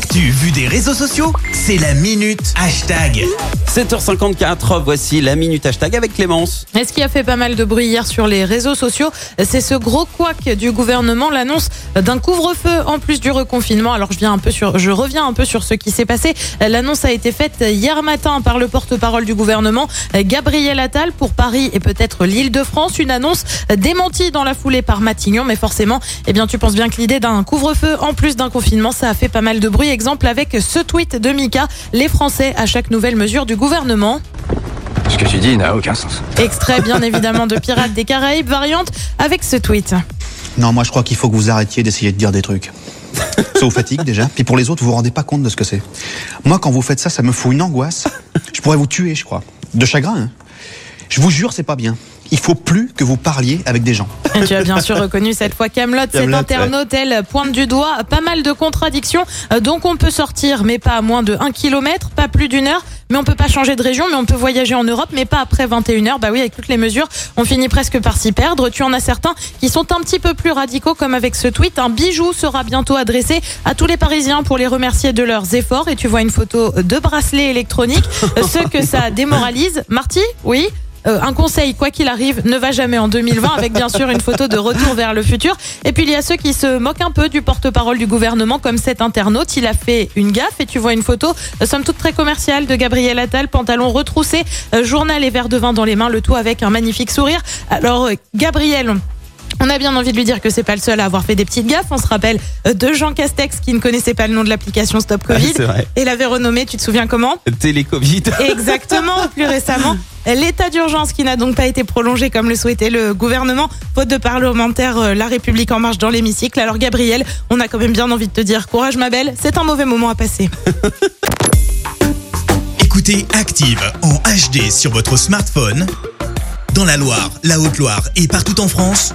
L'actu vue des réseaux sociaux, c'est la minute hashtag. 7h54, voici la minute hashtag avec Clémence. Et ce qui a fait pas mal de bruit hier sur les réseaux sociaux, c'est ce gros couac du gouvernement, l'annonce d'un couvre-feu en plus du reconfinement. Alors je viens un peu sur, je reviens un peu sur ce qui s'est passé. L'annonce a été faite hier matin par le porte-parole du gouvernement, Gabriel Attal, pour Paris et peut-être l'Île-de-France. Une annonce démentie dans la foulée par Matignon, mais forcément, eh bien tu penses bien que l'idée d'un couvre-feu en plus d'un confinement, ça a fait pas mal de bruit. Exemple avec ce tweet de Mika, les Français à chaque nouvelle mesure du gouvernement. Ce que tu dis n'a aucun sens. Extrait bien évidemment de Pirates des Caraïbes, variante avec ce tweet. Non, moi je crois qu'il faut que vous arrêtiez d'essayer de dire des trucs. Ça vous fatigue déjà, puis pour les autres, vous vous rendez pas compte de ce que c'est. Moi, quand vous faites ça, ça me fout une angoisse. Je pourrais vous tuer, je crois. De chagrin, hein. Je vous jure, c'est pas bien. Il faut plus que vous parliez avec des gens. Et tu as bien sûr reconnu cette fois Camelot, Kaamelott, internaute, elle pointe du doigt pas mal de contradictions. Euh, Donc on peut sortir, mais pas à moins de 1 km, pas plus d'une heure. Mais on peut pas changer de région, mais on peut voyager en Europe, mais pas après 21 heures. Bah oui, avec toutes les mesures, on finit presque par s'y perdre. Tu en as certains qui sont un petit peu plus radicaux, comme avec ce tweet. Un bijou sera bientôt adressé à tous les Parisiens pour les remercier de leurs efforts. Et tu vois une photo de bracelet électronique, euh, ce que ça démoralise. Marty, oui? Euh, un conseil, quoi qu'il arrive, ne va jamais en 2020, avec bien sûr une photo de retour vers le futur. Et puis il y a ceux qui se moquent un peu du porte-parole du gouvernement, comme cet internaute. Il a fait une gaffe et tu vois une photo, euh, somme toute très commerciale, de Gabriel Attal, pantalon retroussé, euh, journal et verre de vin dans les mains, le tout avec un magnifique sourire. Alors Gabriel. On a bien envie de lui dire que c'est pas le seul à avoir fait des petites gaffes. On se rappelle euh, de Jean Castex qui ne connaissait pas le nom de l'application Stop Covid c'est vrai. et l'avait renommé. Tu te souviens comment Télécovid. Exactement, plus récemment. L'état d'urgence qui n'a donc pas été prolongé comme le souhaitait le gouvernement, faute de parlementaires euh, La République en marche dans l'hémicycle. Alors Gabriel, on a quand même bien envie de te dire courage ma belle, c'est un mauvais moment à passer. Écoutez Active en HD sur votre smartphone, dans la Loire, la Haute-Loire et partout en France,